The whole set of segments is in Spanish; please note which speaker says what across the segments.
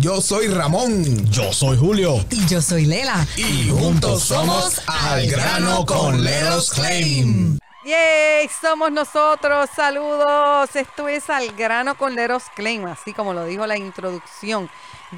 Speaker 1: Yo soy Ramón.
Speaker 2: Yo soy Julio.
Speaker 3: Y yo soy Lela.
Speaker 1: Y juntos somos Al Grano con Leros Claim.
Speaker 3: ¡Yay! Somos nosotros. Saludos. Esto es Al Grano con Leros Claim, así como lo dijo la introducción.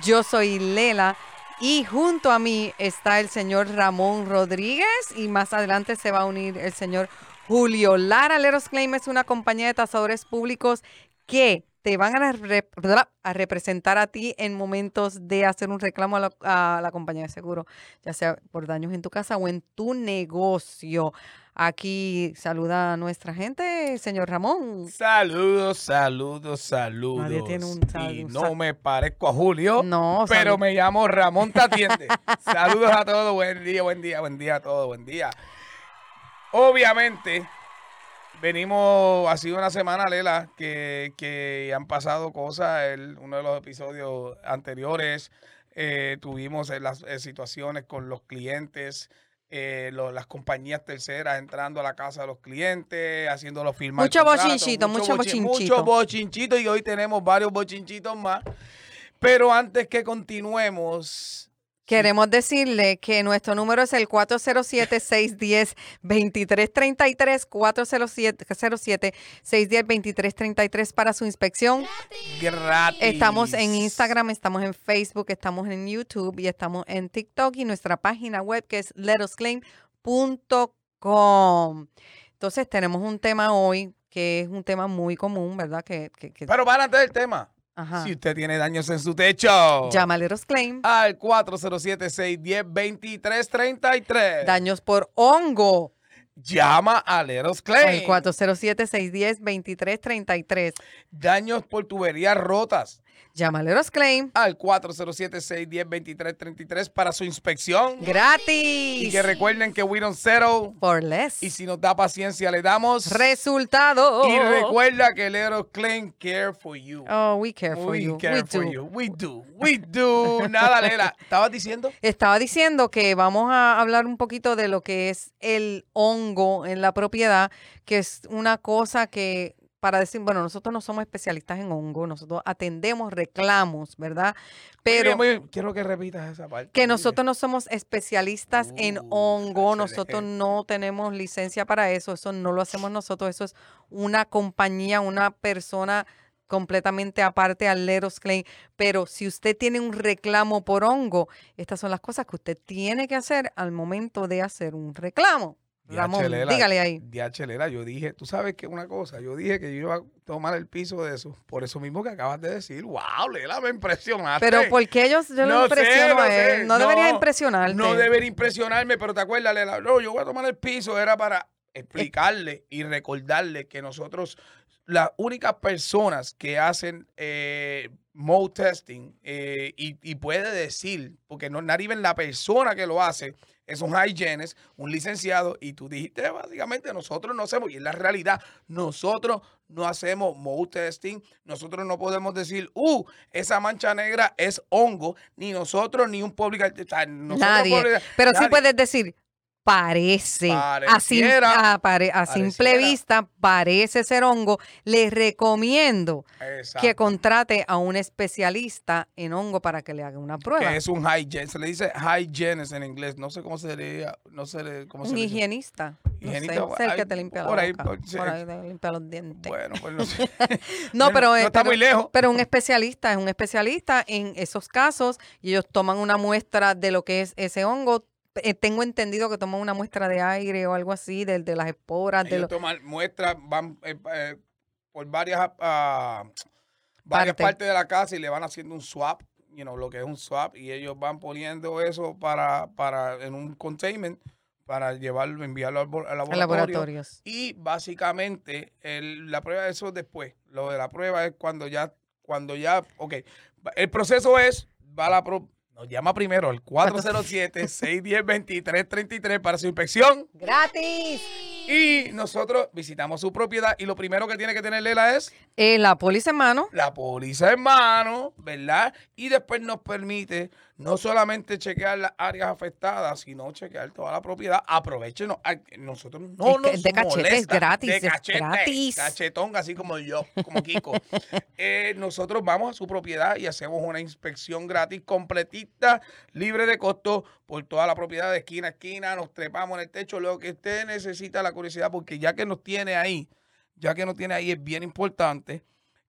Speaker 3: Yo soy Lela. Y junto a mí está el señor Ramón Rodríguez y más adelante se va a unir el señor Julio Lara. Leros Claim es una compañía de tasadores públicos que te van a, rep- a representar a ti en momentos de hacer un reclamo a la, a la compañía de seguro, ya sea por daños en tu casa o en tu negocio. Aquí saluda a nuestra gente, señor Ramón.
Speaker 4: Saludos, saludos, saludos.
Speaker 3: Nadie tiene un
Speaker 4: Y
Speaker 3: saludo.
Speaker 4: no me parezco a Julio,
Speaker 3: No,
Speaker 4: pero me llamo Ramón Te atiende. saludos a todos, buen día, buen día, buen día a todos, buen día. Obviamente, venimos, ha sido una semana, Lela, que, que han pasado cosas. El, uno de los episodios anteriores eh, tuvimos eh, las eh, situaciones con los clientes. eh, lo- las compañías terceras entrando a la casa de los clientes, haciéndolos firmar.
Speaker 3: Mucho bochinchito, mucho
Speaker 4: bochin-
Speaker 3: bochinchito.
Speaker 4: Mucho bochinchito y hoy tenemos varios bochinchitos más. Pero antes que continuemos,
Speaker 3: Queremos decirle que nuestro número es el 407-610-2333, 407-610-2333 para su inspección.
Speaker 4: gratis.
Speaker 3: Estamos en Instagram, estamos en Facebook, estamos en YouTube y estamos en TikTok y nuestra página web que es letosclaim.com. Entonces tenemos un tema hoy que es un tema muy común, ¿verdad? Que, que- que-
Speaker 4: Pero para antes del tema,
Speaker 3: ajá.
Speaker 4: si usted tiene daños en su techo,
Speaker 3: Llama a Leros Claim.
Speaker 4: al 407-610-2333.
Speaker 3: Daños por hongo.
Speaker 4: Llama a Leros
Speaker 3: Al
Speaker 4: Claim.
Speaker 3: 407-610-2333.
Speaker 4: Daños por tuberías rotas.
Speaker 3: Llama a Leros Claim.
Speaker 4: Al 407-610-2333 para su inspección.
Speaker 3: Gratis.
Speaker 4: Y que recuerden que we don't settle.
Speaker 3: For less.
Speaker 4: Y si nos da paciencia, le damos.
Speaker 3: Resultado.
Speaker 4: Y recuerda que Leros Claim care for you.
Speaker 3: Oh, we care for
Speaker 4: We
Speaker 3: you.
Speaker 4: care
Speaker 3: We
Speaker 4: for
Speaker 3: do.
Speaker 4: you. We do. We do. Nada, Lela. ¿Estabas diciendo?
Speaker 3: Estaba diciendo que vamos a hablar un poquito de lo que es el hongo en la propiedad, que es una cosa que, para decir, bueno, nosotros no somos especialistas en hongo, nosotros atendemos reclamos, ¿verdad? Pero
Speaker 4: Muy bien, muy bien. quiero que repitas esa parte.
Speaker 3: que nosotros no somos especialistas en
Speaker 4: Uh,
Speaker 3: hongo, nosotros no tenemos licencia para eso, eso no lo hacemos nosotros, eso es una compañía, una persona completamente aparte al Leros Claim. Pero si usted tiene un reclamo por hongo, estas son las cosas que usted tiene que hacer al momento de hacer un reclamo. Ramón, dígale ahí.
Speaker 4: DH Lela, yo dije, tú sabes que una cosa, yo dije que yo iba a tomar el piso de eso. Por eso mismo que acabas de decir, wow, Lela, me impresionaste.
Speaker 3: Pero ¿por qué ellos yo lo
Speaker 4: No sé,
Speaker 3: impresiono
Speaker 4: no
Speaker 3: a él?
Speaker 4: sé.
Speaker 3: No, debería
Speaker 4: No,
Speaker 3: impresionarte.
Speaker 4: No debería impresionarme, pero te acuerdas, Lela, no, yo voy a tomar el piso, era para explicarle y recordarle que nosotros, las únicas personas que hacen eh, mode testing eh, y, y puede decir, porque no nadie ven la persona que lo hace, es un hygienist, un licenciado, y tú dijiste básicamente nosotros no hacemos, y es la realidad, nosotros no hacemos mode testing, nosotros no podemos decir, uh, esa mancha negra es hongo, ni nosotros, ni un público, o sea,
Speaker 3: Nadie. Pero sí
Speaker 4: nadie.
Speaker 3: puedes decir, parece, a, sim-
Speaker 4: Pareciera.
Speaker 3: a pare- a simple vista, parece ser hongo. Les recomiendo
Speaker 4: Exacto.
Speaker 3: que contrate a un especialista en hongo para que le haga una prueba.
Speaker 4: que es un hygiene, se le dice hygienist en inglés, no sé cómo se le no sé cómo se
Speaker 3: un higienista.
Speaker 4: Higienista,
Speaker 3: no sé, es el que te limpia
Speaker 4: por
Speaker 3: la
Speaker 4: ahí,
Speaker 3: boca,
Speaker 4: por- sí.
Speaker 3: por ahí te limpia los dientes.
Speaker 4: Bueno, pues no sé.
Speaker 3: no, pero,
Speaker 4: no está
Speaker 3: pero-
Speaker 4: muy lejos.
Speaker 3: Pero un especialista es un especialista en esos casos y ellos toman una muestra de lo que es ese hongo. Eh, tengo entendido que toman una muestra de aire o algo así, de, de las esporas, de
Speaker 4: Ellos
Speaker 3: los
Speaker 4: toman muestras, van eh, eh, por varias, ah, varias
Speaker 3: Parte.
Speaker 4: partes de la casa y le van haciendo un swap, you know, lo que es un swap, y ellos van poniendo eso para, para en un containment para llevarlo, enviarlo al, bo- al laboratorio.
Speaker 3: laboratorios.
Speaker 4: Y básicamente el- la prueba de eso es después. Lo de la prueba es cuando ya, cuando ya, ok. El proceso es, va la pro- nos llama primero al 407-610-2333 para su inspección.
Speaker 3: ¡Gratis!
Speaker 4: Y nosotros visitamos su propiedad y lo primero que tiene que tener Lela es
Speaker 3: Eh, la póliza en mano.
Speaker 4: la póliza en mano, ¿verdad? Y después nos permite no solamente chequear las áreas afectadas, sino chequear toda la propiedad. Aprovechenos. Nosotros no nos
Speaker 3: de cachete, es gratis,
Speaker 4: De
Speaker 3: es gratis.
Speaker 4: Cachetón, así como yo, como Kiko. Eh, nosotros vamos a su propiedad y hacemos una inspección gratis, completita, libre de costo, por toda la propiedad de esquina a esquina. Nos trepamos en el techo, lo que usted necesita, la curiosidad, porque ya que nos tiene ahí, ya que nos tiene ahí, es bien importante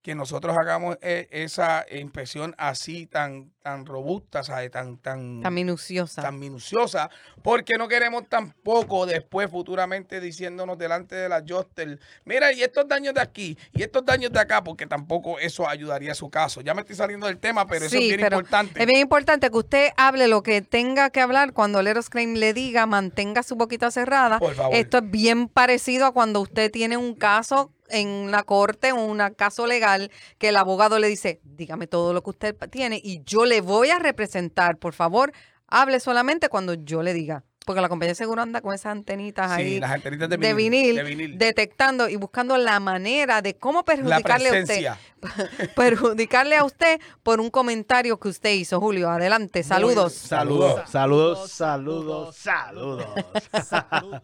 Speaker 4: que nosotros hagamos eh, esa inspección así tan, tan robusta, ¿sabe? Tan, tan,
Speaker 3: Tan minuciosa.
Speaker 4: tan minuciosa, porque no queremos tampoco después futuramente diciéndonos delante de la Jostel, mira, y estos daños de aquí, y estos daños de acá, porque tampoco eso ayudaría a su caso. Ya me estoy saliendo del tema, pero eso es bien importante.
Speaker 3: Es bien importante que usted hable lo que tenga que hablar cuando Leros Claim le diga, mantenga su boquita cerrada.
Speaker 4: Por favor.
Speaker 3: Esto es bien parecido a cuando usted tiene un caso en una corte, un caso legal, que el abogado le dice, dígame todo lo que usted tiene y yo le voy a representar. Por favor, hable solamente cuando yo le diga. Porque la compañía de seguro anda con esas antenitas
Speaker 4: Sí,
Speaker 3: ahí
Speaker 4: las antenitas de
Speaker 3: de
Speaker 4: vinil,
Speaker 3: vinil,
Speaker 4: de vinil.
Speaker 3: detectando y buscando la manera de cómo
Speaker 4: la
Speaker 3: perjudicarle a usted perjudicarle a usted por un comentario que usted hizo, Julio. Adelante, saludos.
Speaker 2: Saludos, saludos, saludos, saludos.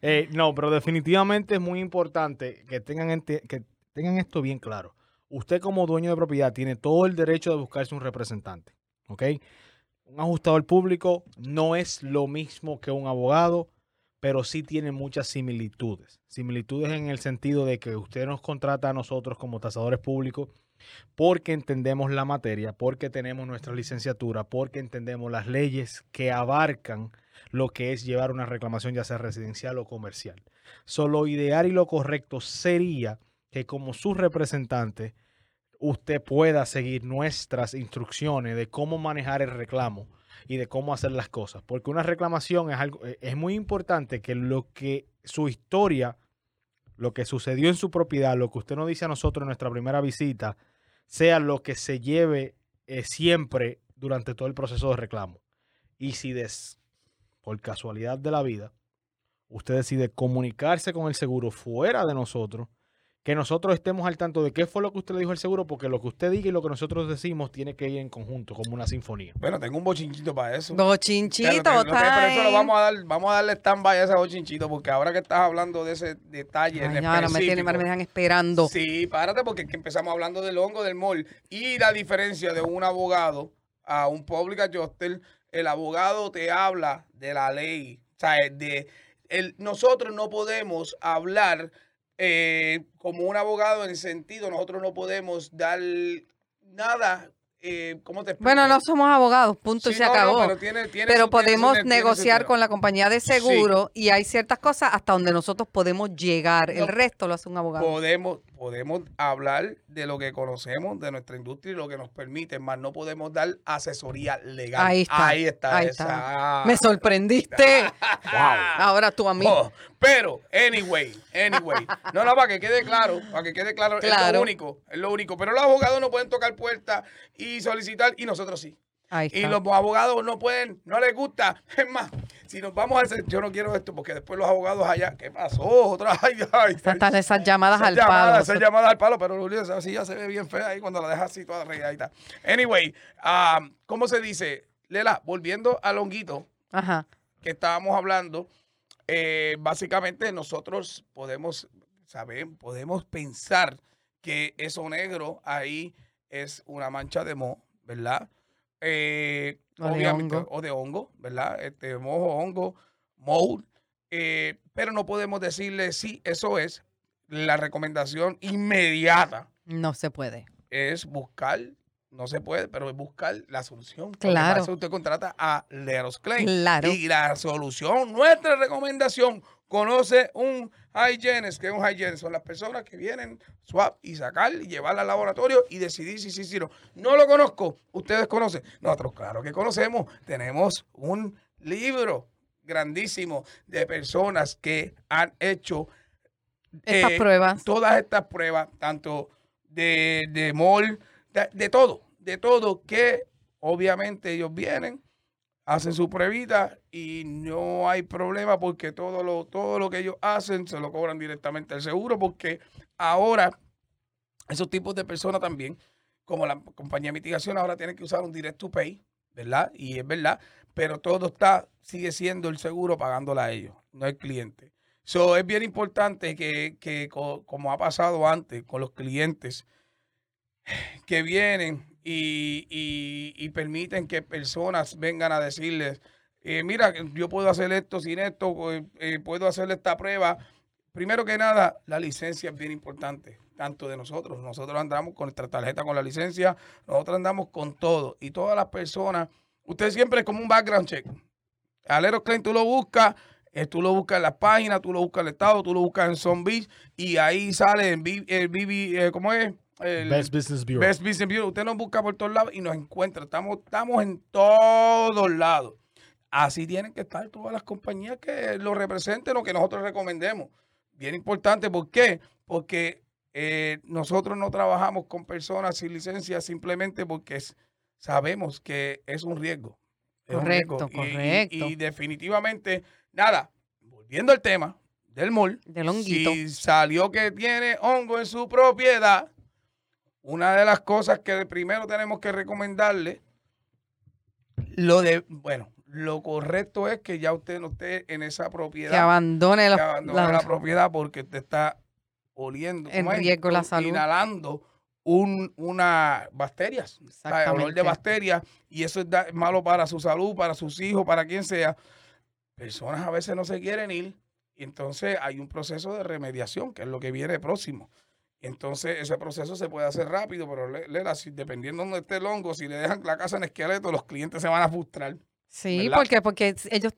Speaker 2: Eh, no, pero definitivamente es muy importante que tengan, que tengan esto bien claro. Usted como dueño de propiedad tiene todo el derecho de buscarse un representante, ¿ok? Un ajustador público no es lo mismo que un abogado, pero sí tiene muchas similitudes. Similitudes en el sentido de que usted nos contrata a nosotros como tasadores públicos porque entendemos la materia, porque tenemos nuestra licenciatura, porque entendemos las leyes que abarcan lo que es llevar una reclamación ya sea residencial o comercial. Solo lo ideal y lo correcto sería que como su representante usted pueda seguir nuestras instrucciones de cómo manejar el reclamo y de cómo hacer las cosas, porque una reclamación es algo eh, es muy importante que lo que su historia, lo que sucedió en su propiedad, lo que usted nos dice a nosotros en nuestra primera visita, sea lo que se lleve eh, siempre durante todo el proceso de reclamo. Y si des, por casualidad de la vida, usted decide comunicarse con el seguro fuera de nosotros, que nosotros estemos al tanto de qué fue lo que usted le dijo al seguro, porque lo que usted diga y lo que nosotros decimos tiene que ir en conjunto, como una sinfonía.
Speaker 4: Bueno, tengo un bochinchito para eso.
Speaker 3: Bochinchito,
Speaker 4: Pero, pero, pero eso lo vamos a dar, vamos a darle stand-by a ese bochinchito, porque ahora que estás hablando de ese detalle en
Speaker 3: Ay, ahora me, tienen, me dejan esperando.
Speaker 4: Sí, párate porque es que empezamos hablando del hongo del mall y la diferencia de un abogado a un public adjuster, el abogado te habla de la ley, o sea, de el, nosotros no podemos hablar eh, como un abogado en el sentido, nosotros no podemos dar nada, eh, ¿cómo te explico?
Speaker 3: Bueno, no somos abogados, punto y se
Speaker 4: no, no,
Speaker 3: acabó.
Speaker 4: pero tiene- tiene
Speaker 3: pero
Speaker 4: su- tiene su-
Speaker 3: podemos
Speaker 4: tiene
Speaker 3: negociar con la compañía de seguro y hay ciertas cosas hasta donde nosotros podemos llegar. El resto lo hace un abogado.
Speaker 4: podemos, podemos hablar de lo que conocemos de nuestra industria y lo que nos permite, más no podemos dar asesoría legal.
Speaker 3: Ahí está,
Speaker 4: Ahí está.
Speaker 3: ahí
Speaker 4: esa.
Speaker 3: Me sorprendiste. Ahora tú a mí.
Speaker 4: Oh, pero, anyway, anyway. No, no, para que quede claro, para que quede claro, es
Speaker 3: Claro.
Speaker 4: lo único, es lo único. Pero los abogados no pueden tocar puertas y solicitar, y nosotros sí.
Speaker 3: Ahí
Speaker 4: Y
Speaker 3: está.
Speaker 4: los abogados no pueden, no les gusta. Es más, si nos vamos a hacer, yo no quiero esto, porque después los abogados allá, ¿qué pasó? Otra, ay, ay,
Speaker 3: están esas llamadas
Speaker 4: esas
Speaker 3: al
Speaker 4: llamadas,
Speaker 3: palo.
Speaker 4: esas llamadas al palo, pero Julio, esa silla se ve bien fea ahí cuando la dejas así toda regadita. Anyway, ah, ¿cómo se dice? Lela, volviendo al honguito
Speaker 3: Ajá.
Speaker 4: que estábamos hablando, eh, básicamente nosotros podemos saber, podemos pensar que eso negro ahí es una mancha de moho, ¿verdad? Eh,
Speaker 3: O de
Speaker 4: obviamente,
Speaker 3: hongo.
Speaker 4: o de hongo, ¿verdad? Este mojo, hongo, mold, eh, pero no podemos decirle sí, eso es. La recomendación inmediata
Speaker 3: No se puede.
Speaker 4: es buscar, no se puede, pero es buscar la solución.
Speaker 3: Claro.
Speaker 4: pasa, usted contrata a Leros Claim.
Speaker 3: Claro.
Speaker 4: Y la solución, nuestra recomendación, conoce un hygienist, que es un hygienist, son las personas que vienen, swap y sacar y llevar al laboratorio y decidir si sí, si no. No lo conozco, ustedes conocen. Nosotros, claro que conocemos, tenemos un libro grandísimo de personas que han hecho
Speaker 3: Estas
Speaker 4: eh,
Speaker 3: pruebas.
Speaker 4: todas estas pruebas, tanto de, de mol, de, de todo, de todo, que obviamente ellos vienen, hacen su pruebita y no hay problema porque todo lo, todo lo que ellos hacen se lo cobran directamente al seguro porque ahora esos tipos de personas también, como la compañía de mitigación, ahora tienen que usar un direct to pay, ¿verdad? Y es verdad, pero todo está, sigue siendo el seguro pagándola a ellos, no el cliente. So, es bien importante que, que co- como ha pasado antes con los clientes que vienen y- y permiten que personas vengan a decirles, eh, mira, yo puedo hacer esto sin esto, eh, eh, puedo hacerle esta prueba. Primero que nada, la licencia es bien importante, tanto de nosotros. Nosotros andamos con nuestra tarjeta con la licencia, nosotros andamos con todo. Y todas las personas, usted siempre es como un background check. Alero Claim tú lo buscas, eh, tú lo buscas en las páginas, tú lo buscas en el estado, tú lo buscas en Zombies y ahí sale el BB, eh, ¿cómo es? El
Speaker 2: Best Business Bureau.
Speaker 4: Best Business Bureau. Usted nos busca por todos lados y nos encuentra. Estamos, estamos en todos lados. Así tienen que estar todas las compañías que lo representen o que nosotros recomendemos. Bien importante, ¿por qué? Porque eh, nosotros no trabajamos con personas sin licencia simplemente porque es- sabemos que es un riesgo. Es un riesgo.
Speaker 3: Correcto,
Speaker 4: Y- y-
Speaker 3: correcto.
Speaker 4: Y, definitivamente, nada, volviendo al tema del
Speaker 3: honguito.
Speaker 4: si salió que tiene hongo en su propiedad, una de las cosas que primero tenemos que recomendarle, lo de, bueno, lo correcto es que ya usted no esté en esa propiedad,
Speaker 3: Que abandone
Speaker 4: que
Speaker 3: los-
Speaker 4: abandone
Speaker 3: la-
Speaker 4: la propiedad porque te está oliendo,
Speaker 3: En riesgo la salud.
Speaker 4: Inhalando un, una bacterias, olor de bacterias, y eso es, da- es malo para su salud, para sus hijos, para quien sea. Personas a veces no se quieren ir, y entonces hay un proceso de remediación, que es lo que viene próximo. Entonces, ese proceso se puede hacer rápido, pero Le- Lela, si, dependiendo de donde esté el hongo, si le dejan la casa en esqueleto, los clientes se van a frustrar.
Speaker 3: Sí,
Speaker 4: ¿verdad?
Speaker 3: porque, porque ellos,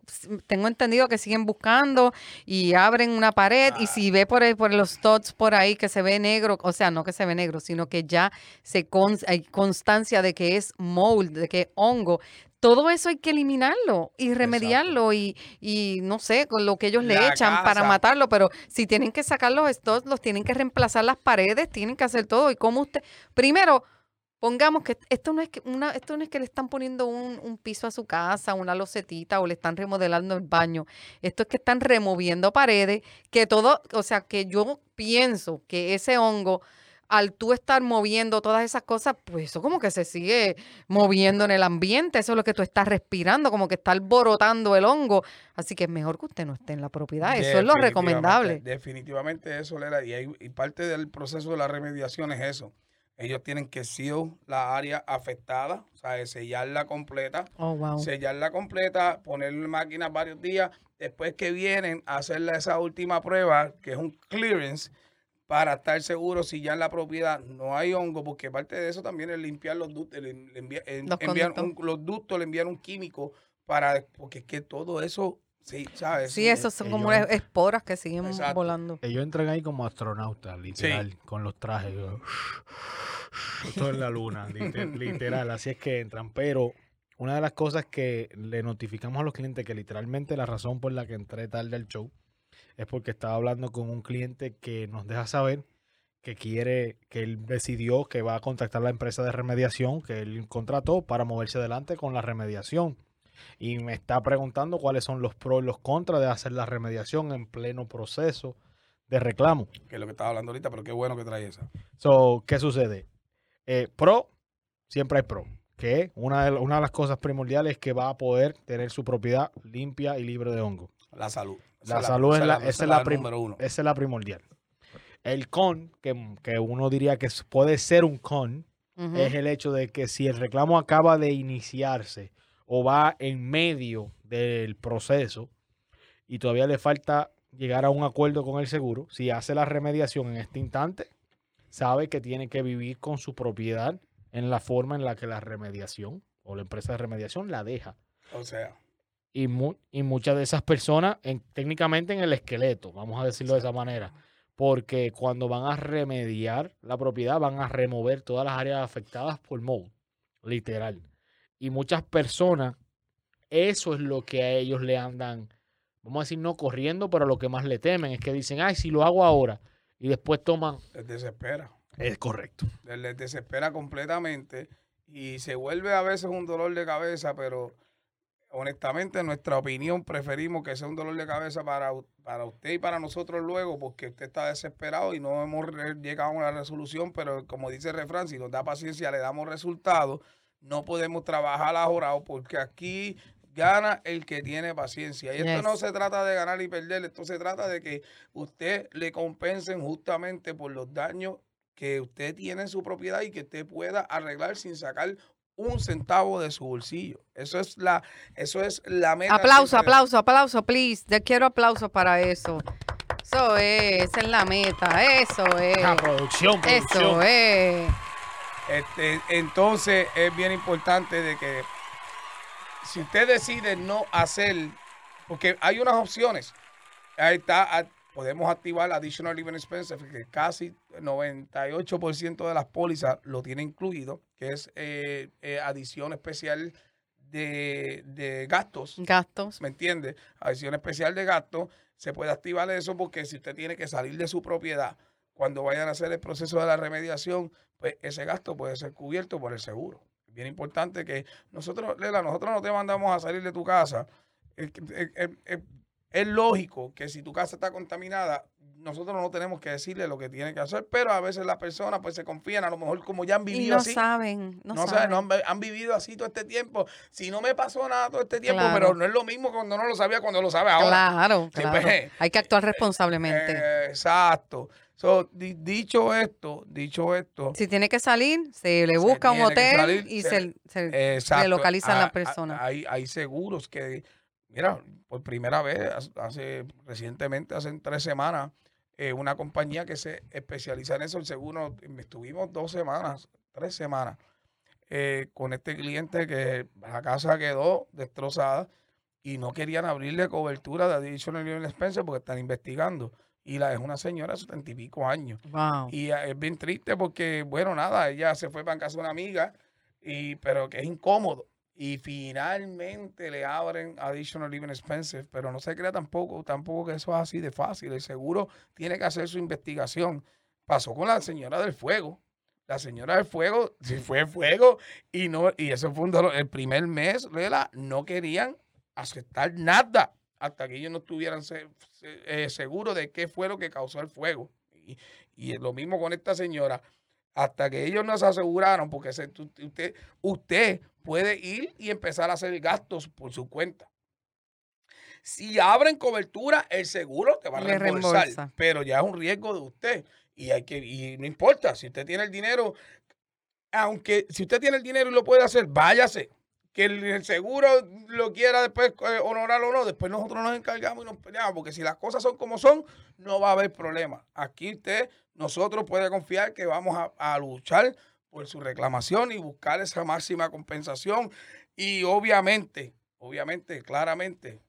Speaker 3: tengo entendido que siguen buscando y abren una pared
Speaker 4: Ah.
Speaker 3: y si ve por, ahí- por los dots por ahí que se ve negro, o sea, no que se ve negro, sino que ya se con- hay constancia de que es mold, de que es hongo. Todo eso hay que eliminarlo y remediarlo y, y no sé, con lo que ellos le
Speaker 4: La
Speaker 3: echan para matarlo, pero si tienen que sacar los stots, los tienen que reemplazar las paredes, tienen que hacer todo. Y como usted, primero, Pongamos que esto no es que una, esto no es que le están poniendo un, un piso a su casa, una locetita o le están remodelando el baño. Esto es que están removiendo paredes, que todo, o sea, que yo pienso que ese hongo, al tú estar moviendo todas esas cosas, pues eso como que se sigue moviendo en el ambiente, eso es lo que tú estás respirando, como que está alborotando el hongo. Así que es mejor que usted no esté en la propiedad, eso es lo recomendable.
Speaker 4: Definitivamente eso, Lela, y, hay- y parte del proceso de la remediación es eso. Ellos tienen que seal la área afectada, o sea, sellarla completa,
Speaker 3: Oh, wow.
Speaker 4: sellarla completa, ponerle en máquina varios días, después que vienen a hacerle esa última prueba, que es un clearance, para estar seguro si ya en la propiedad no hay hongo, porque parte de eso también es limpiar los ductos, le, envía- en-
Speaker 3: Los
Speaker 4: envían
Speaker 3: conductos.
Speaker 4: un- los ductos, le envían un químico para, porque es que todo eso, sí, ¿sabes?
Speaker 3: Sí, esos son como
Speaker 2: ellos-
Speaker 3: esporas que siguen
Speaker 4: Exacto.
Speaker 3: volando.
Speaker 2: Ellos entran ahí como astronautas, literal, con los trajes. Todo en la luna, lite- literal. Así es que entran. Pero una de las cosas que le notificamos a los clientes, que literalmente la razón por la que entré tarde al show, es porque estaba hablando con un cliente que nos deja saber que quiere, que él decidió que va a contactar a la empresa de remediación que él contrató para moverse adelante con la remediación. Y me está preguntando cuáles son los pros y los contras de hacer la remediación en pleno proceso de reclamo.
Speaker 4: que es lo que estaba hablando ahorita, pero qué bueno que trae esa.
Speaker 2: So, ¿qué sucede? Eh, pro, siempre hay pro. Que una de, una de las cosas primordiales es que va a poder tener su propiedad limpia y libre de hongo.
Speaker 4: La salud.
Speaker 2: La salud es la- esa es la prim-
Speaker 4: uno.
Speaker 2: Esa es la primordial. El con, que, que uno diría que puede ser un con, es el hecho de que si el reclamo acaba de iniciarse o va en medio del proceso y todavía le falta llegar a un acuerdo con el seguro, si hace la remediación en este instante, sabe que tiene que vivir con su propiedad en la forma en la que la remediación o la empresa de remediación la deja.
Speaker 4: O sea,
Speaker 2: Y, mu- y muchas de esas personas, en- técnicamente en el esqueleto, vamos a decirlo de esa manera, porque cuando van a remediar la propiedad, van a remover todas las áreas afectadas por mold, literal. Y muchas personas, eso es lo que a ellos le andan, vamos a decir, no corriendo, pero lo que más le temen es que dicen, ay, si lo hago ahora, y después toman.
Speaker 4: les desespera.
Speaker 2: Es correcto.
Speaker 4: Les desespera completamente y se vuelve a veces un dolor de cabeza, pero honestamente, en nuestra opinión, preferimos que sea un dolor de cabeza para, para usted y para nosotros luego, porque usted está desesperado y no hemos llegado a una resolución, pero como dice el refrán, si nos da paciencia, le damos resultados. No podemos trabajar ahorrado porque aquí gana el que tiene paciencia. Y esto no se trata de ganar y perder, esto se trata de que usted le compensen justamente por los daños que usted tiene en su propiedad y que usted pueda arreglar sin sacar un centavo de su bolsillo. Eso es la, eso es la meta.
Speaker 3: Aplauso, aplauso, aplauso, please. Yo quiero aplausos para eso. Eso es, esa es la meta. Eso es.
Speaker 2: Ah, producción, producción.
Speaker 3: Eso es.
Speaker 4: Este, entonces es bien importante de que si usted decide no hacer, porque hay unas opciones, ahí está, podemos activar Additional Living Expenses, que casi 98% de las pólizas lo tiene incluido, que es eh, eh, adición especial de, de gastos.
Speaker 3: Gastos.
Speaker 4: ¿Me entiende? Adición especial de gasto, se puede activar eso porque si usted tiene que salir de su propiedad cuando vayan a hacer el proceso de la remediación, pues ese gasto puede ser cubierto por el seguro. Bien importante que nosotros, Lela, nosotros no te mandamos a salir de tu casa. Es, lógico que si tu casa está contaminada, nosotros no tenemos que decirle lo que tiene que hacer, pero a veces las personas pues se confían, a lo mejor como ya han
Speaker 3: Y
Speaker 4: vivido
Speaker 3: no
Speaker 4: así.
Speaker 3: saben, no,
Speaker 4: No, saben, no han, han vivido así todo este tiempo. Si no me pasó nada todo este tiempo,
Speaker 3: Claro.
Speaker 4: pero no es lo mismo cuando no lo sabía cuando lo sabe ahora.
Speaker 3: Claro,
Speaker 4: Sí, pues,
Speaker 3: Hay que actuar responsablemente.
Speaker 4: Eh, exacto. So, di- dicho esto, dicho esto,
Speaker 3: si tiene que salir, se le
Speaker 4: se
Speaker 3: busca un hotel
Speaker 4: salir,
Speaker 3: y
Speaker 4: se-
Speaker 3: se, se- localizan la
Speaker 4: a- a-
Speaker 3: persona.
Speaker 4: Hay, hay seguros que, mira, por primera vez, hace recientemente, hace tres semanas, eh, una compañía que se especializa en eso, el seguro, estuvimos dos semanas, tres semanas, eh, con este cliente que la casa quedó destrozada y no querían abrirle cobertura de Additional Living Expenses porque están investigando. Y la es una señora de setenta y pico años.
Speaker 3: Wow.
Speaker 4: Y eh, es bien triste porque, bueno, nada, ella se fue para casa de una amiga, y, pero que es incómodo. Y finalmente le abren additional living expenses, pero no se crea tampoco, tampoco que eso es así de fácil. El seguro tiene que hacer su investigación. Pasó con la señora del fuego. La señora del fuego, si fue fuego, y no, y eso fue un dolor. El primer mes, no querían aceptar nada hasta que ellos no estuvieran se- eh, seguros de qué fue lo que causó el fuego. Y lo mismo con esta señora. Hasta que ellos nos aseguraron, porque se- usted, usted puede ir y empezar a hacer gastos por su cuenta. Si abren cobertura, el seguro te va a reembolsar,
Speaker 3: reembolsa.
Speaker 4: pero ya es un riesgo de usted. Y hay que, y no importa, si usted tiene el dinero, aunque si usted tiene el dinero y lo puede hacer, váyase. Que el, el seguro lo quiera después eh, honorar o no, después nosotros nos encargamos y nos peleamos, porque si las cosas son como son, no va a haber problema. Aquí usted, nosotros puede confiar que vamos a, a luchar por su reclamación y buscar esa máxima compensación. Y obviamente, obviamente, claramente,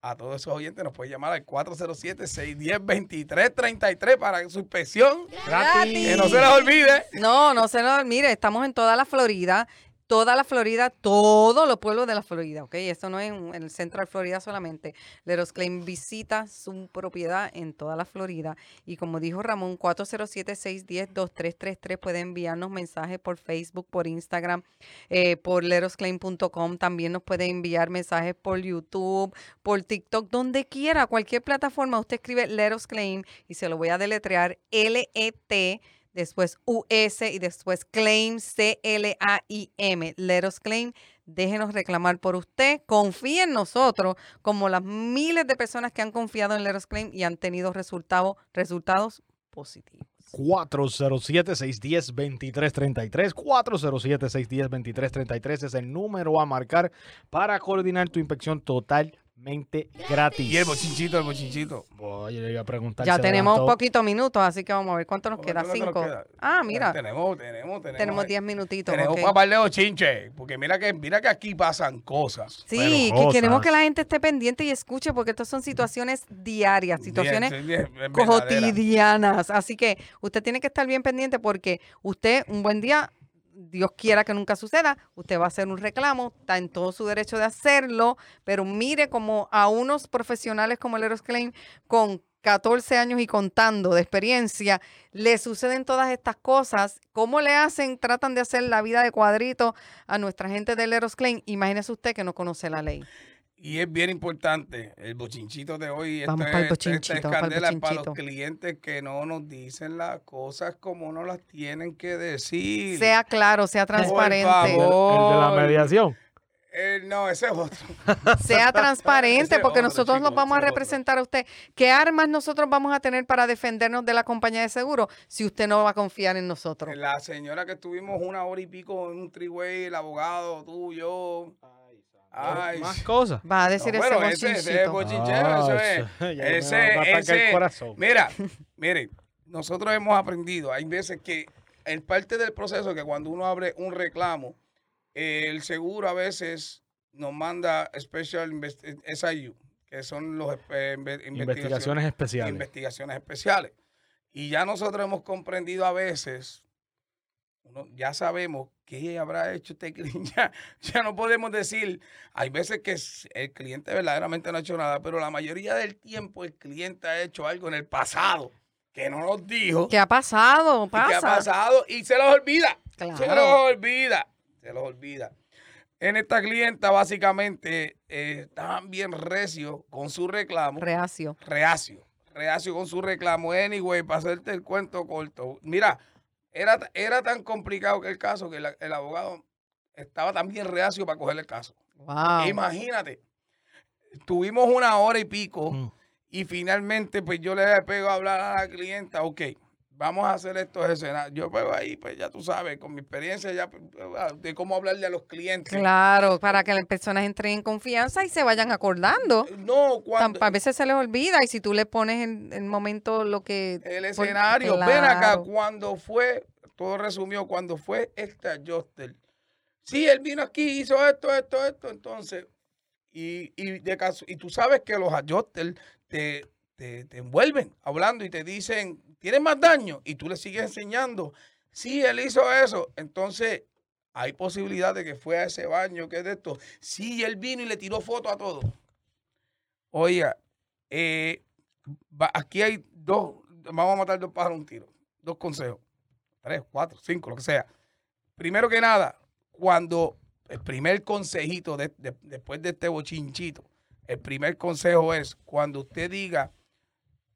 Speaker 4: a todos esos oyentes nos puede llamar al 407-610-2333 para su inspección.
Speaker 3: Gratis.
Speaker 4: Que no se les olvide.
Speaker 3: No, no se nos mire, estamos en toda la Florida, toda la Florida, todos los pueblos de la Florida, ¿ok? Esto no es en el centro de Florida solamente. Leros Claim visita su propiedad en toda la Florida. Y como dijo Ramón, 407-610-2333 puede enviarnos mensajes por Facebook, por Instagram, eh, por lerosclaim.com. También nos puede enviar mensajes por YouTube, por TikTok, donde quiera, cualquier plataforma. Usted escribe Leros Claim y se lo voy a deletrear L-E-T después US y después claim, C-L-A-I-M. Let claim. Déjenos reclamar por usted. Confíe en nosotros, como las miles de personas que han confiado en Let claim y han tenido resultado, resultados positivos.
Speaker 2: 407-610-2333. 407-610-2333 es el número a marcar para coordinar tu inspección totalmente gratis.
Speaker 4: Y el bochinchito, el bochinchito.
Speaker 2: Le iba a preguntar.
Speaker 3: Ya tenemos un poquito minutos, así que vamos a ver cuánto nos queda.
Speaker 4: ¿Cuánto es lo que
Speaker 3: Cinco.
Speaker 4: nos queda?
Speaker 3: Ah, mira,
Speaker 4: Tenemos, tenemos, tenemos.
Speaker 3: tenemos. 10 minutitos.
Speaker 4: Tenemos
Speaker 3: ok.
Speaker 4: para chinches. Porque mira que, mira que aquí pasan cosas.
Speaker 3: Sí, que queremos que la gente esté pendiente y escuche, porque estas son situaciones diarias, situaciones
Speaker 4: Bien, bien, bien, verdaderas.
Speaker 3: cotidianas. Así que usted tiene que estar bien pendiente porque usted un buen día, Dios quiera que nunca suceda, usted va a hacer un reclamo, está en todo su derecho de hacerlo, pero mire como a unos profesionales como el Eros Claim con 14 años y contando de experiencia, le suceden todas estas cosas. ¿Cómo le hacen, tratan de hacer la vida de cuadrito a nuestra gente del Eros Claim? Imagínese usted que no conoce la ley.
Speaker 4: Y es bien importante, el bochinchito de hoy,
Speaker 3: Vamos
Speaker 4: esto
Speaker 3: pa'l
Speaker 4: es- para los clientes que no nos dicen las cosas como no las tienen que decir.
Speaker 3: Sea claro, sea
Speaker 4: Por
Speaker 3: transparente.
Speaker 2: El, el de la mediación.
Speaker 4: Eh, no, ese es otro.
Speaker 3: Sea transparente porque
Speaker 4: otro,
Speaker 3: nosotros nos
Speaker 4: chicos,
Speaker 3: vamos a
Speaker 4: otro.
Speaker 3: representar a usted. ¿Qué armas nosotros vamos a tener para defendernos de la compañía de seguro si usted no va a confiar en nosotros?
Speaker 4: La señora que estuvimos una hora y pico en un triway, el abogado, tú, yo. Ay,
Speaker 2: Más cosas.
Speaker 3: Va a decir
Speaker 4: No,
Speaker 3: ese
Speaker 4: bueno, ese- ese es bochinchero,
Speaker 2: Ah,
Speaker 4: eso es.
Speaker 2: ese-
Speaker 4: Ese,
Speaker 2: el corazón.
Speaker 4: Mira, mire, nosotros hemos aprendido, hay veces que en parte del proceso que cuando uno abre un reclamo, eh, el seguro a veces nos manda Special Invest- SIU, que son los eh, inve-
Speaker 2: Investigaciones especiales.
Speaker 4: investigaciones especiales. Y ya nosotros hemos comprendido a veces, uno- ya sabemos qué habrá hecho este cliente. Ya, ya no podemos decir, hay veces que el cliente verdaderamente no ha hecho nada, pero la mayoría del tiempo el cliente ha hecho algo en el pasado que no nos dijo.
Speaker 3: ¿Qué ha pasado?
Speaker 4: y que ha
Speaker 3: Pasa.
Speaker 4: pasado y se los olvida. Se
Speaker 3: Claro.
Speaker 4: los olvida. Se los olvida. En esta clienta básicamente eh, estaban bien recios con su reclamo
Speaker 3: Reacio.
Speaker 4: reacio, reacio con su reclamo. Anyway, para hacerte el cuento corto, mira, era, era tan complicado que el caso que la- el abogado estaba también reacio para coger el caso.
Speaker 3: Wow.
Speaker 4: Imagínate, tuvimos una hora y pico
Speaker 2: Mm.
Speaker 4: y finalmente pues yo le pego a hablar a la clienta, ok, vamos a hacer estos escenarios. Yo pego ahí, pues ya tú sabes, con mi experiencia ya pues, de cómo hablarle a los clientes.
Speaker 3: Claro, para que las personas entren en confianza y se vayan acordando.
Speaker 4: No,
Speaker 3: Tam-
Speaker 4: cuando...
Speaker 3: A veces se les olvida y si tú le pones en el momento lo que...
Speaker 4: El escenario. Ven acá, cuando fue, todo resumió, cuando fue este adjuster. Sí, él vino aquí, hizo esto, esto, esto, entonces. Y, y, de caso, y tú sabes que los adjusters te, te, envuelven hablando y te dicen, ¿tienes más daño? Y tú le sigues enseñando. Sí, él hizo eso. Entonces, hay posibilidad de que fue a ese baño, que es esto. Sí, él vino y le tiró foto a todo. Oiga, eh, aquí hay dos, vamos a matar dos pájaros un tiro. Dos consejos. Tres, cuatro, cinco, lo que sea. Primero que nada, cuando el primer consejito de- de- después de este bochinchito, el primer consejo es cuando usted diga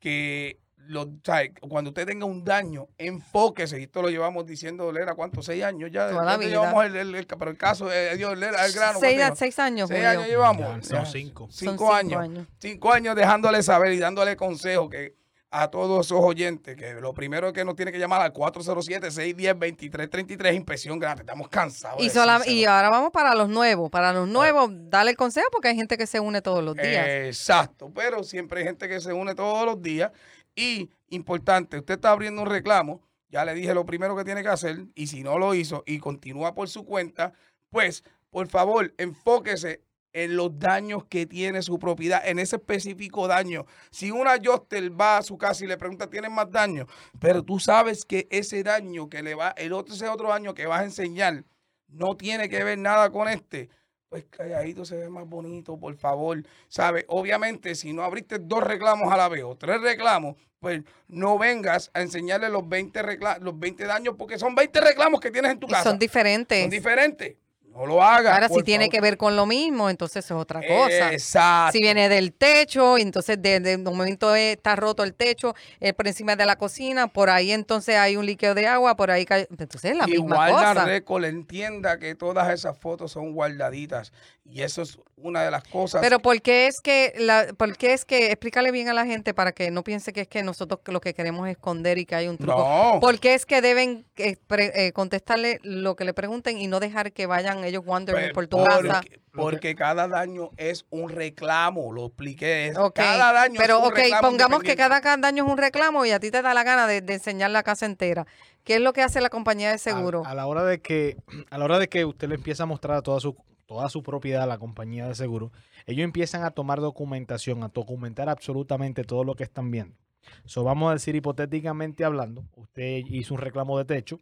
Speaker 4: que lo, sabe, cuando usted tenga un daño, enfóquese. Y esto lo llevamos diciendo, Lera, ¿cuántos? ¿Seis años ya?
Speaker 3: Toda la
Speaker 4: ¿Cuánto
Speaker 3: vida.
Speaker 4: llevamos el, el- el- pero el caso, eh, Dios, Lera, el grano.
Speaker 3: seis,
Speaker 4: ¿cuánto
Speaker 3: seis años,
Speaker 4: Seis
Speaker 3: Julio.
Speaker 4: años llevamos.
Speaker 2: Ya, son
Speaker 4: Ya,
Speaker 2: cinco.
Speaker 3: Son
Speaker 4: Cinco, años. Cinco años dejándole saber y dándole consejo que a todos esos oyentes, que lo primero que nos tiene que llamar al 407-610-2333, inspección gratis. Estamos cansados. de
Speaker 3: Y, sola- y ahora vamos para los nuevos. Para los nuevos, dale el consejo porque hay gente que se une todos los días.
Speaker 4: Exacto, pero siempre hay gente que se une todos los días. Y importante, usted está abriendo un reclamo, ya le dije lo primero que tiene que hacer, y si no lo hizo y continúa por su cuenta, pues por favor, enfóquese en los daños que tiene su propiedad, en ese específico daño. Si una adjuster va a su casa y le pregunta, ¿tienes más daño? Pero tú sabes que ese daño que le va, el otro, ese otro daño que vas a enseñar, no tiene que ver nada con este. Pues calladito se ve más bonito, por favor. ¿Sabes? Obviamente, si no abriste dos reclamos a la vez o tres reclamos, pues no vengas a enseñarle los 20, recla- los 20 daños, porque son 20 reclamos que tienes en tu
Speaker 3: Y
Speaker 4: casa.
Speaker 3: son diferentes.
Speaker 4: Son diferentes. No lo hagas.
Speaker 3: Ahora, si tiene que ver con lo mismo, entonces es otra cosa.
Speaker 4: Exacto.
Speaker 3: Si viene del techo, y entonces de, de un momento eh, está roto el techo eh, por encima de la cocina, por ahí entonces hay un líquido de agua, por ahí cae- Entonces es la misma
Speaker 4: Igual la
Speaker 3: cosa.
Speaker 4: récord entienda que todas esas fotos son guardaditas. Y eso es una de las cosas.
Speaker 3: Pero ¿por qué es que, la, por qué es que, explícale bien a la gente para que no piense que es que nosotros lo que queremos es esconder y que hay un truco.
Speaker 4: no.
Speaker 3: ¿Por qué es que deben eh, pre- eh, contestarle lo que le pregunten y no dejar que vayan ellos wandering
Speaker 4: Pues,
Speaker 3: por tu
Speaker 4: porque,
Speaker 3: casa?
Speaker 4: porque cada daño es un reclamo, lo expliqué. Cada daño
Speaker 3: Pero,
Speaker 4: es un
Speaker 3: ok,
Speaker 4: reclamo
Speaker 3: pongamos que cada, cada daño es un reclamo y a ti te da la gana de, de enseñar la casa entera. ¿Qué es lo que hace la compañía de seguro?
Speaker 2: A, a la hora de que a la hora de que usted le empieza a mostrar toda su toda su propiedad a la compañía de seguro, ellos empiezan a tomar documentación, a documentar absolutamente todo lo que están viendo. So, vamos a decir hipotéticamente hablando, usted hizo un reclamo de techo,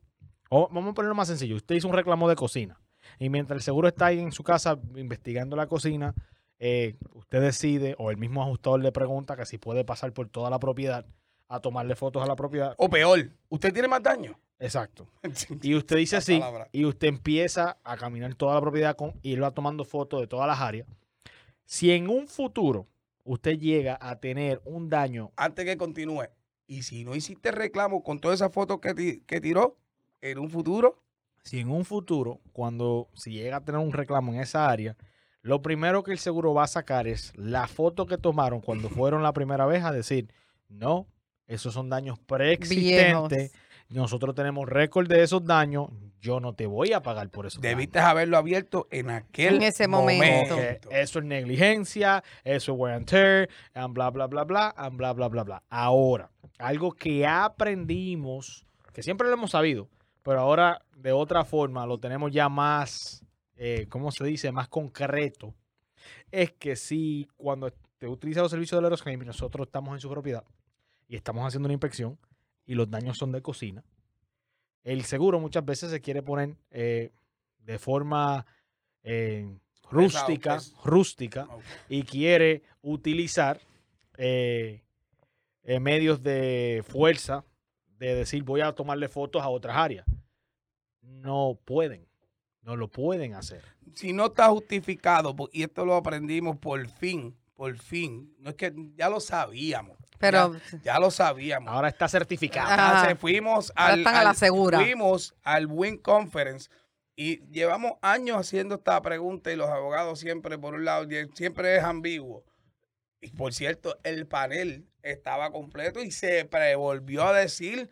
Speaker 2: o vamos a ponerlo más sencillo, usted hizo un reclamo de cocina y mientras el seguro está ahí en su casa investigando la cocina, eh, usted decide o el mismo ajustador le pregunta que si puede pasar por toda la propiedad a tomarle fotos a la propiedad.
Speaker 4: O peor, ¿usted tiene más daño?
Speaker 2: Exacto. Y usted dice sí, y usted empieza a caminar toda la propiedad con, y va tomando fotos de todas las áreas. Si en un futuro usted llega a tener un daño,
Speaker 4: Antes que continúe. Y si no hiciste reclamo con todas esas fotos que, ti- que tiró, en un futuro,
Speaker 2: si en un futuro, cuando si llega a tener un reclamo en esa área, lo primero que el seguro va a sacar es la foto que tomaron cuando fueron la primera vez a decir, no, esos son daños preexistentes. Nosotros tenemos récord de esos daños. Yo no te voy a pagar por daños.
Speaker 4: debiste haberlo abierto en aquel
Speaker 3: En ese momento.
Speaker 2: Eso es negligencia, eso es wear and tear, and bla, bla, bla, bla, and bla, bla, bla, bla. Ahora, algo que aprendimos, que siempre lo hemos sabido, pero ahora de otra forma lo tenemos ya más, eh, ¿cómo se dice? Más concreto. Es que si cuando te utiliza los servicios de Aerosclaim y nosotros estamos en su propiedad y estamos haciendo una inspección y los daños son de cocina, el seguro muchas veces se quiere poner eh, de forma eh, rústica,
Speaker 4: pues.
Speaker 2: rústica y quiere utilizar eh, eh, medios de fuerza de decir voy a tomarle fotos a otras áreas. No pueden, no lo pueden hacer.
Speaker 4: si no está justificado, y esto lo aprendimos por fin, por fin, no es que ya lo sabíamos.
Speaker 3: Pero
Speaker 4: ya, ya lo sabíamos.
Speaker 2: Ahora está certificado.
Speaker 4: Entonces, fuimos
Speaker 3: Ahora
Speaker 4: al,
Speaker 3: están a la
Speaker 4: al-
Speaker 3: segura.
Speaker 4: fuimos al Win Conference y llevamos años haciendo esta pregunta y los abogados siempre, por un lado, siempre es ambiguo. Y por cierto, el panel estaba completo y se pre- volvió a decir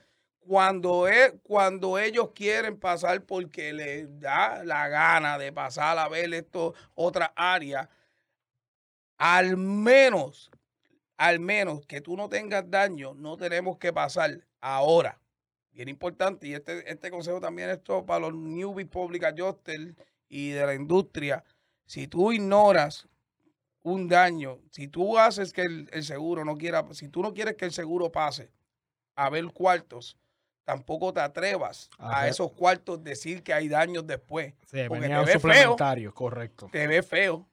Speaker 4: cuando, es, cuando ellos quieren pasar porque les da la gana de pasar a ver esto, otra área, al menos, al menos que tú no tengas daño, no tenemos que pasar ahora. Bien importante, y este, este consejo también es todo para los newbie public adjusters y de la industria. Si tú ignoras un daño, si tú haces que el seguro no quiera, si tú no quieres que el seguro pase a ver cuartos, tampoco te atrevas a esos cuartos decir que hay daños después.
Speaker 2: Se
Speaker 4: porque
Speaker 2: venía
Speaker 4: te ve feo.
Speaker 2: correcto.
Speaker 4: Te ve feo,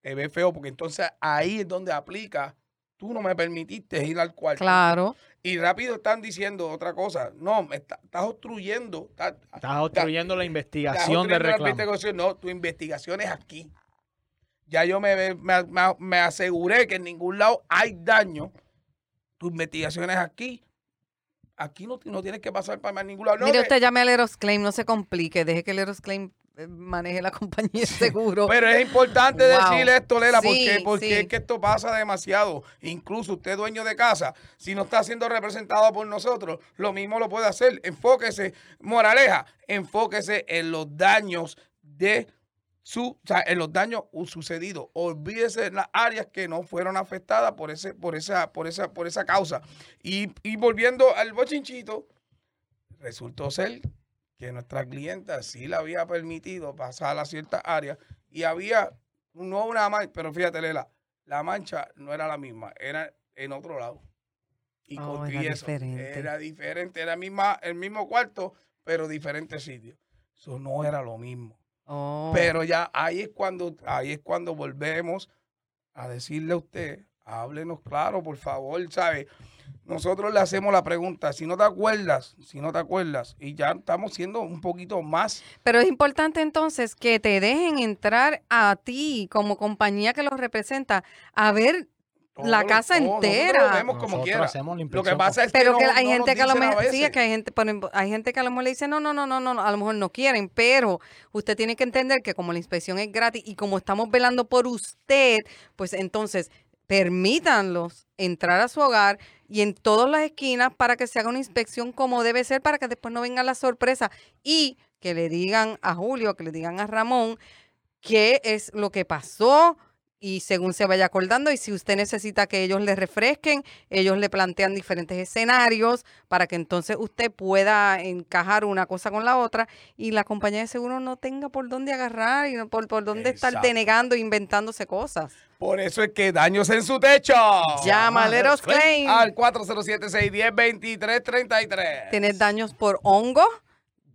Speaker 4: te ve feo, porque entonces ahí es donde aplica, tú no me permitiste ir al cuarto.
Speaker 3: claro.
Speaker 4: Y rápido están diciendo otra cosa. No, me está- estás obstruyendo. Estás,
Speaker 2: Estás obstruyendo la investigación de reclamo.
Speaker 4: No, tu investigación es aquí. Ya yo me, me, me- me aseguré que en ningún lado hay daño. Tu investigación es aquí. Aquí no, no tienes que pasar para ningún lado.
Speaker 3: Mire, usted llame al Erosclaim, no se complique, deje que el Erosclaim eh, maneje la compañía de seguro.
Speaker 4: Pero es importante
Speaker 3: Wow.
Speaker 4: decirle esto, Lela,
Speaker 3: Sí,
Speaker 4: porque, porque
Speaker 3: sí.
Speaker 4: es que esto pasa demasiado. Incluso usted, dueño de casa, si no está siendo representado por nosotros, lo mismo lo puede hacer. Enfóquese, moraleja, enfóquese en los daños de su, o sea, en los daños sucedidos. Olvídese de las áreas que no fueron afectadas por ese, por esa, por esa, por esa causa. Y, y volviendo al bochinchito, resultó ser que nuestra clienta sí le había permitido pasar a ciertas áreas y había no una mancha, pero fíjate, Lela, la mancha no era la misma, era en otro lado. Y
Speaker 3: Oh,
Speaker 4: con
Speaker 3: era
Speaker 4: eso,
Speaker 3: diferente.
Speaker 4: Era diferente, era misma, el mismo cuarto, pero diferente sitio. Eso no era lo mismo.
Speaker 3: Oh.
Speaker 4: Pero ya ahí es cuando, ahí es cuando volvemos a decirle a usted, háblenos claro, por favor, ¿sabe? Nosotros le hacemos la pregunta, si no te acuerdas, si no te acuerdas, y ya estamos siendo un poquito más
Speaker 3: Pero es importante entonces que te dejen entrar a ti como compañía que los representa a ver La casa
Speaker 4: todo,
Speaker 3: entera.
Speaker 4: lo vemos como
Speaker 2: Nosotros
Speaker 4: quiera.
Speaker 2: hacemos la
Speaker 4: Lo que pasa es que,
Speaker 3: Pero
Speaker 4: no-
Speaker 3: que hay
Speaker 4: no
Speaker 3: gente que a lo mejor, sí, es que hay gente, hay gente que a lo mejor le dice, no, no, no, no, no, a lo mejor no quieren, pero usted tiene que entender que como la inspección es gratis y como estamos velando por usted, pues entonces permítanlos entrar a su hogar y en todas las esquinas para que se haga una inspección como debe ser para que después no venga la sorpresa y que le digan a Julio, que le digan a Ramón qué es lo que pasó y según se vaya acordando y si usted necesita que ellos le refresquen, ellos le plantean diferentes escenarios para que entonces usted pueda encajar una cosa con la otra y la compañía de seguro no tenga por dónde agarrar y no por, por dónde estar denegando e inventándose cosas.
Speaker 4: Por eso es que daños en su techo.
Speaker 3: Llama al Eros Claim.
Speaker 4: Al 407-610-2333.
Speaker 3: Tienes daños por hongo,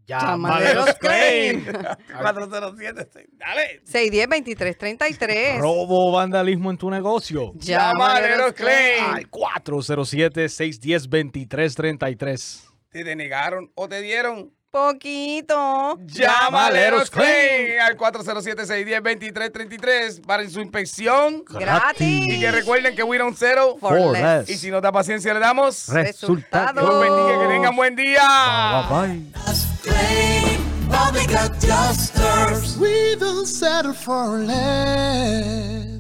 Speaker 3: Llámale los claim.
Speaker 4: 407. Dale.
Speaker 3: 610-2333.
Speaker 2: Robo vandalismo en tu negocio.
Speaker 4: Llámale los claim.
Speaker 2: Al 407-610-2333.
Speaker 4: ¿Te denegaron o te dieron?
Speaker 3: Poquito.
Speaker 4: Llámaleros Claim al 407-610-2333 para su inspección.
Speaker 3: Gratis.
Speaker 4: Y que recuerden que we don't zero.
Speaker 3: For
Speaker 2: For
Speaker 3: less.
Speaker 2: less.
Speaker 4: Y si nos da paciencia, le damos.
Speaker 3: Resultados.
Speaker 4: Dios bendiga, que tengan buen día.
Speaker 2: Bye bye.
Speaker 1: Adjusters. We don't settle for less.